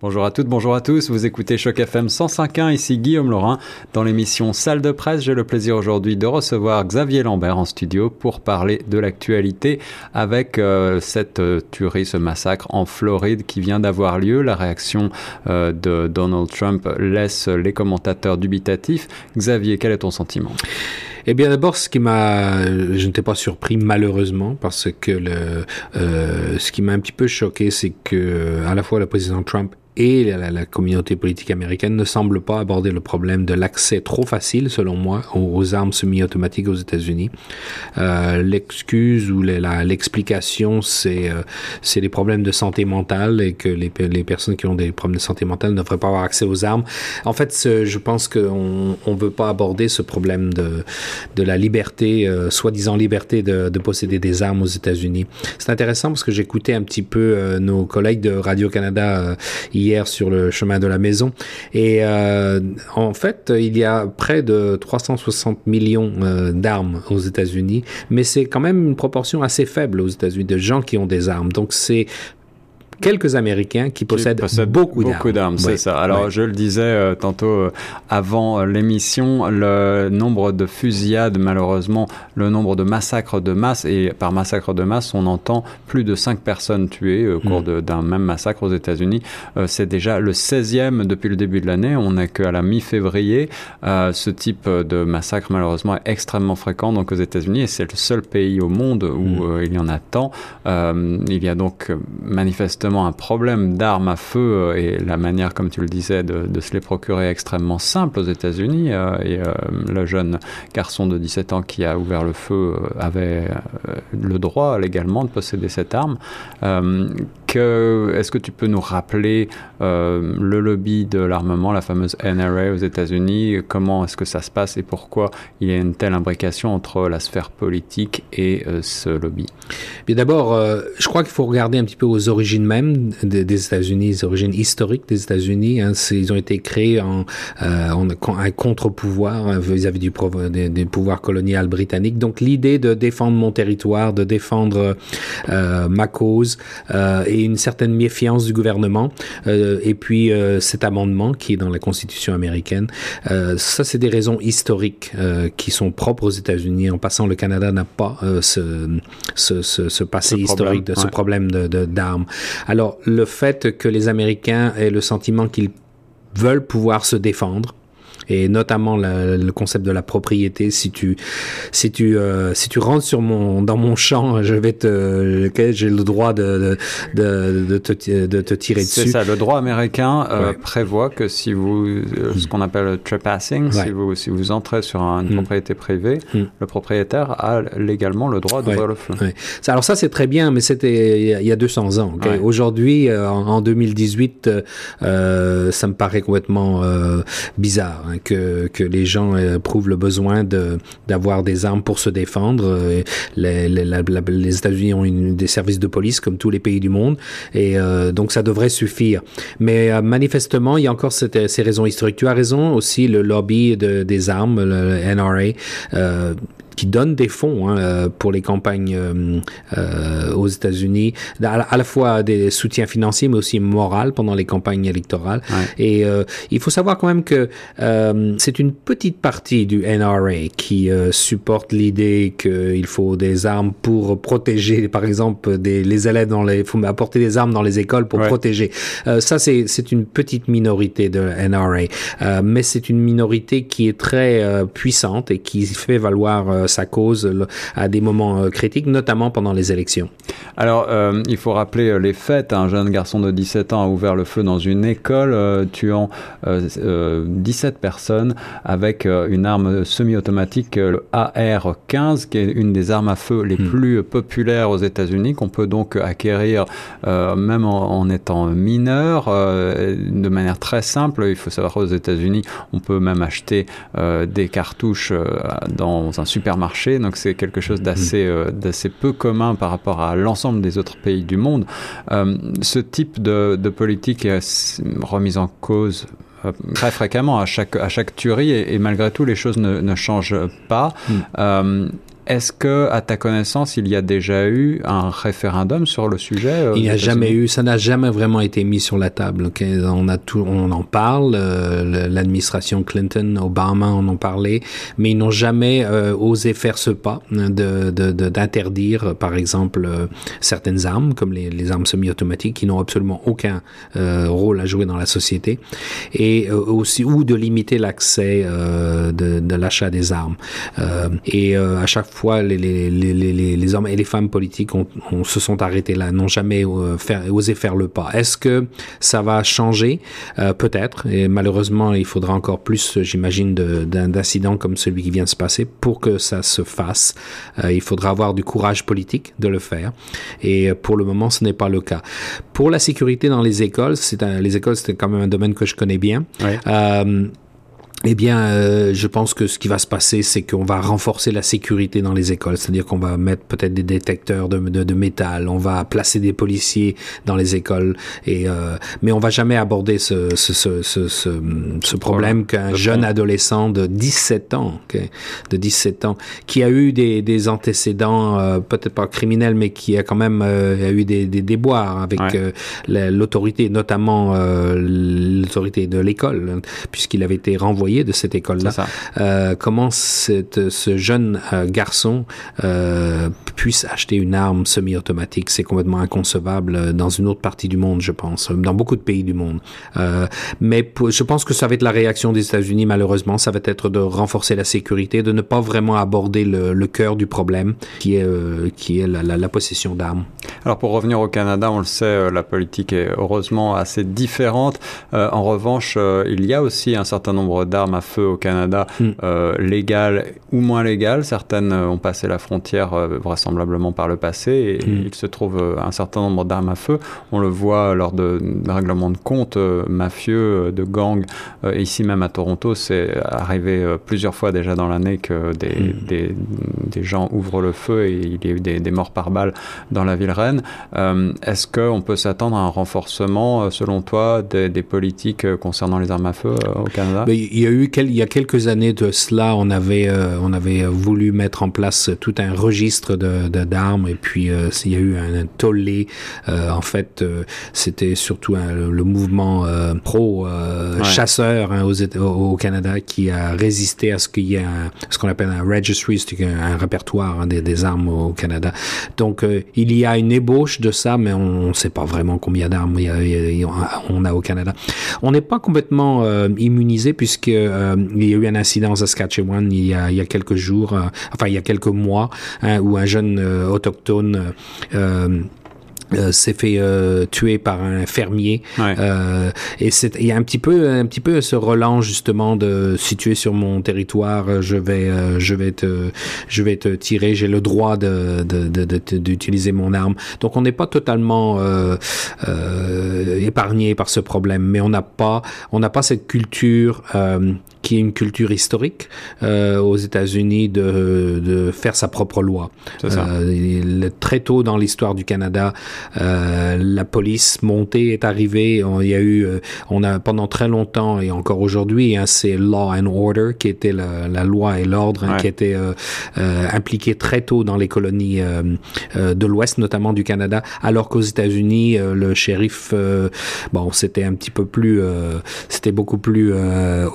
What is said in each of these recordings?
Bonjour à toutes, bonjour à tous. Vous écoutez Choc FM 105.1. Ici Guillaume Laurin. Dans l'émission Salle de presse, j'ai le plaisir aujourd'hui de recevoir Xavier Lambert en studio pour parler de l'actualité avec euh, cette euh, tuerie, ce massacre en Floride qui vient d'avoir lieu. La réaction euh, de Donald Trump laisse les commentateurs dubitatifs. Xavier, quel est ton sentiment? Eh bien, d'abord, ce qui m'a, je n'étais pas surpris malheureusement parce que ce qui m'a un petit peu choqué, c'est que à la fois le président Trump et la, communauté politique américaine ne semble pas aborder le problème de l'accès trop facile, selon moi, aux, armes semi-automatiques aux États-Unis. Euh, L'excuse ou l'explication, c'est euh, les problèmes de santé mentale et que les, les personnes qui ont des problèmes de santé mentale ne devraient pas avoir accès aux armes. En fait, je pense qu'on on veut pas aborder ce problème de de la liberté, euh, soi-disant liberté de, de, posséder des armes aux États-Unis. C'est intéressant parce que j'écoutais un petit peu euh, nos collègues de Radio Canada hier sur le chemin de la maison. Et euh, en fait, il y a près de 360 millions euh, d'armes aux États-Unis, mais c'est quand même une proportion assez faible aux États-Unis de gens qui ont des armes. Donc c'est quelques Américains qui possèdent, beaucoup, beaucoup d'armes. c'est ça. Alors je le disais euh, tantôt euh, avant euh, l'émission, le nombre de fusillades, malheureusement, le nombre de massacres de masse, et par massacre de masse, on entend plus de 5 personnes tuées au cours mm. d'un même massacre aux États-Unis. c'est déjà le 16e depuis le début de l'année. On n'est qu'à la mi-février. ce type de massacre, malheureusement, est extrêmement fréquent donc aux États-Unis, et c'est le seul pays au monde où mm. il y en a tant. il y a donc manifestement un problème d'armes à feu euh, et la manière, comme tu le disais, de, se les procurer extrêmement simple aux États-Unis. Euh, et euh, le jeune garçon de 17 ans qui a ouvert le feu avait le droit légalement de posséder cette arme est-ce que tu peux nous rappeler euh, le lobby de l'armement, la fameuse NRA aux États-Unis? Comment est-ce que ça se passe et pourquoi il y a une telle imbrication entre la sphère politique et euh, ce lobby? Bien d'abord, euh, je crois qu'il faut regarder un petit peu aux origines même des, États-Unis, les origines historiques des États-Unis. Hein. ils ont été créés en, un contre-pouvoir vis-à-vis du, des, pouvoirs colonial britannique. Donc l'idée de défendre mon territoire, de défendre ma cause une certaine méfiance du gouvernement. Euh, et puis euh, cet amendement qui est dans la Constitution américaine, euh, ça c'est des raisons historiques qui sont propres aux États-Unis. En passant, le Canada n'a pas ce, ce, ce, passé historique de ce problème de d'armes. Alors le fait que les Américains aient le sentiment qu'ils veulent pouvoir se défendre, et notamment le concept de la propriété. Si tu si tu euh, si tu rentres sur mon dans mon champ, je vais te j'ai le droit de de, de, te, de te tirer dessus. C'est ça. Le droit américain euh, prévoit que si vous euh, ce qu'on appelle trespassing, si vous si vous entrez sur une mm. propriété privée, mm. le propriétaire a légalement le droit d'ouvrir le feu. Alors ça c'est très bien, mais c'était il y a 200 ans. Aujourd'hui, en, 2018, euh, ça me paraît complètement bizarre. Hein que, les gens euh, le besoin d'avoir des armes pour se défendre. Euh, les, États-Unis ont des services de police comme tous les pays du monde et euh, donc ça devrait suffire. Mais manifestement, il y a encore ces raisons historiques. Tu as raison aussi, le lobby de, des armes, le NRA. Qui donne des fonds hein, euh, pour les campagnes euh, euh aux États-Unis, à, la fois des soutiens financiers mais aussi moral pendant les campagnes électorales. Et euh, il faut savoir quand même que euh, c'est une petite partie du NRA qui supporte l'idée qu'il faut des armes pour protéger, par exemple, des, les élèves dans les, faut apporter des armes dans les écoles pour protéger. ça, c'est c'est une petite minorité de NRA, mais c'est une minorité qui est très puissante et qui fait valoir sa cause à des moments euh, critiques, notamment pendant les élections. Alors, euh, il faut rappeler euh, les faits. Un jeune garçon de 17 ans a ouvert le feu dans une école, tuant 17 personnes avec une arme semi-automatique, le AR-15, qui est une des armes à feu les hmm. plus populaires aux États-Unis, qu'on peut donc acquérir même en, étant mineur, de manière très simple. Il faut savoir aux États-Unis, on peut même acheter des cartouches dans un supermarché marché, donc c'est quelque chose d'assez mm. euh, d'assez peu commun par rapport à l'ensemble des autres pays du monde. Euh, ce type de, politique est remise en cause euh, très fréquemment à chaque, à chaque tuerie et, malgré tout les choses ne, changent pas. Mm. Est-ce que, à ta connaissance, il y a déjà eu un référendum sur le sujet euh, Il n'y a jamais eu, ça n'a jamais vraiment été mis sur la table. On a tout, on en parle. Euh, l'administration Clinton, Obama en ont parlé, mais ils n'ont jamais euh, osé faire ce pas de d'interdire, par exemple, certaines armes comme les, les armes semi-automatiques qui n'ont absolument aucun rôle à jouer dans la société, et aussi ou de limiter l'accès de, de l'achat des armes. et à chaque fois, les, les, les, les, hommes et les femmes politiques ont, se sont arrêtés là, n'ont jamais euh, osé faire le pas. Est-ce que ça va changer? Euh, Peut-être. Et malheureusement, il faudra encore plus, j'imagine, d'incidents comme celui qui vient de se passer pour que ça se fasse. Euh, il faudra avoir du courage politique de le faire. Et pour le moment, ce n'est pas le cas. Pour la sécurité dans les écoles, c'est les écoles, c'est quand même un domaine que je connais bien. Eh bien, euh, je pense que ce qui va se passer, c'est qu'on va renforcer la sécurité dans les écoles, c'est-à-dire qu'on va mettre peut-être des détecteurs de, de, de, métal, on va placer des policiers dans les écoles, et euh, mais on va jamais aborder ce, ce, ce, ce, ce problème qu'un jeune adolescent de 17 ans, de 17 ans, qui a eu des, des antécédents, euh, peut-être pas criminels, mais qui a quand même euh, a eu des, des déboires avec l'autorité, notamment l'autorité de l'école, puisqu'il avait été renvoyé de cette école-là. Euh, comment cette, ce jeune euh, garçon euh, puisse acheter une arme semi-automatique, c'est complètement inconcevable dans une autre partie du monde, je pense, dans beaucoup de pays du monde. Mais je pense que ça va être la réaction des États-Unis, malheureusement, ça va être de renforcer la sécurité, de ne pas vraiment aborder le, le cœur du problème, qui est, qui est la, la, la possession d'armes. Alors pour revenir au Canada, on le sait, la politique est heureusement assez différente. en revanche, il y a aussi un certain nombre d'armes armes à feu au Canada, mm. euh, légales ou moins légales. Certaines euh, ont passé la frontière euh, vraisemblablement par le passé et mm. il se trouve un certain nombre d'armes à feu. On le voit lors de, règlements de compte mafieux, de gangs. ici même à Toronto, c'est arrivé plusieurs fois déjà dans l'année que des, mm. des, des, gens ouvrent le feu et il y a eu des, des morts par balle dans la ville reine. Est-ce qu'on peut s'attendre à un renforcement, selon toi, des, des politiques concernant les armes à feu au Canada? Il y a eu il y a quelques années de cela, on avait euh, on avait voulu mettre en place tout un registre de d'armes et puis euh, il y a eu un, tollé. Euh, en fait, c'était surtout le mouvement pro chasseur hein, aux, au Canada qui a résisté à ce qu'il y ait ce qu'on appelle un registry, c'est un, répertoire hein, des, des, armes au Canada. Donc il y a une ébauche de ça, mais on ne sait pas vraiment combien d'armes on a au Canada. On n'est pas complètement immunisé puisque euh, il y a eu un incident en Saskatchewan il y a, quelques jours, euh, enfin il y a quelques mois, hein, où un jeune euh, autochtone euh, s'est fait euh, tuer par un fermier. Euh, et c'est il y a un petit peu un petit peu ce relance justement de situé sur mon territoire je vais je vais te je vais te tirer. J'ai le droit de d'utiliser de, de, mon arme. Donc on n'est pas totalement épargné par ce problème mais on n'a pas on n'a pas cette culture qui est une culture historique aux États-Unis de, de faire sa propre loi. Très tôt dans l'histoire du Canada euh, la police montée est arrivée. On, il y a eu, euh, on a pendant très longtemps et encore aujourd'hui, hein, c'est law and order qui était la, la loi et l'ordre hein, qui était euh, euh, impliqué très tôt dans les colonies de l'Ouest, notamment du Canada, alors qu'aux États-Unis, le shérif, bon, c'était un petit peu plus, c'était beaucoup plus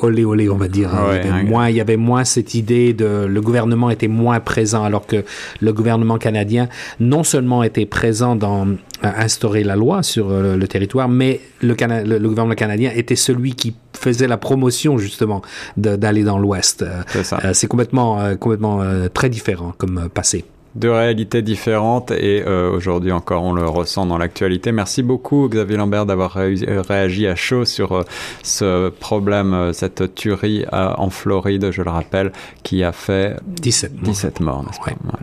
olé olé, on va dire. Hein. il, y avait moins, il y avait moins cette idée de, le gouvernement était moins présent, alors que le gouvernement canadien non seulement était présent dans instaurer la loi sur euh, le territoire, mais le, le, gouvernement canadien était celui qui faisait la promotion justement d'aller dans l'Ouest. Euh, c'est complètement, euh, complètement très différent comme passé deux réalités différentes et aujourd'hui encore on le ressent dans l'actualité. Merci beaucoup Xavier Lambert d'avoir réagi à chaud sur ce problème, cette tuerie en Floride, je le rappelle, qui a fait 17 morts. 17 morts, n'est-ce pas?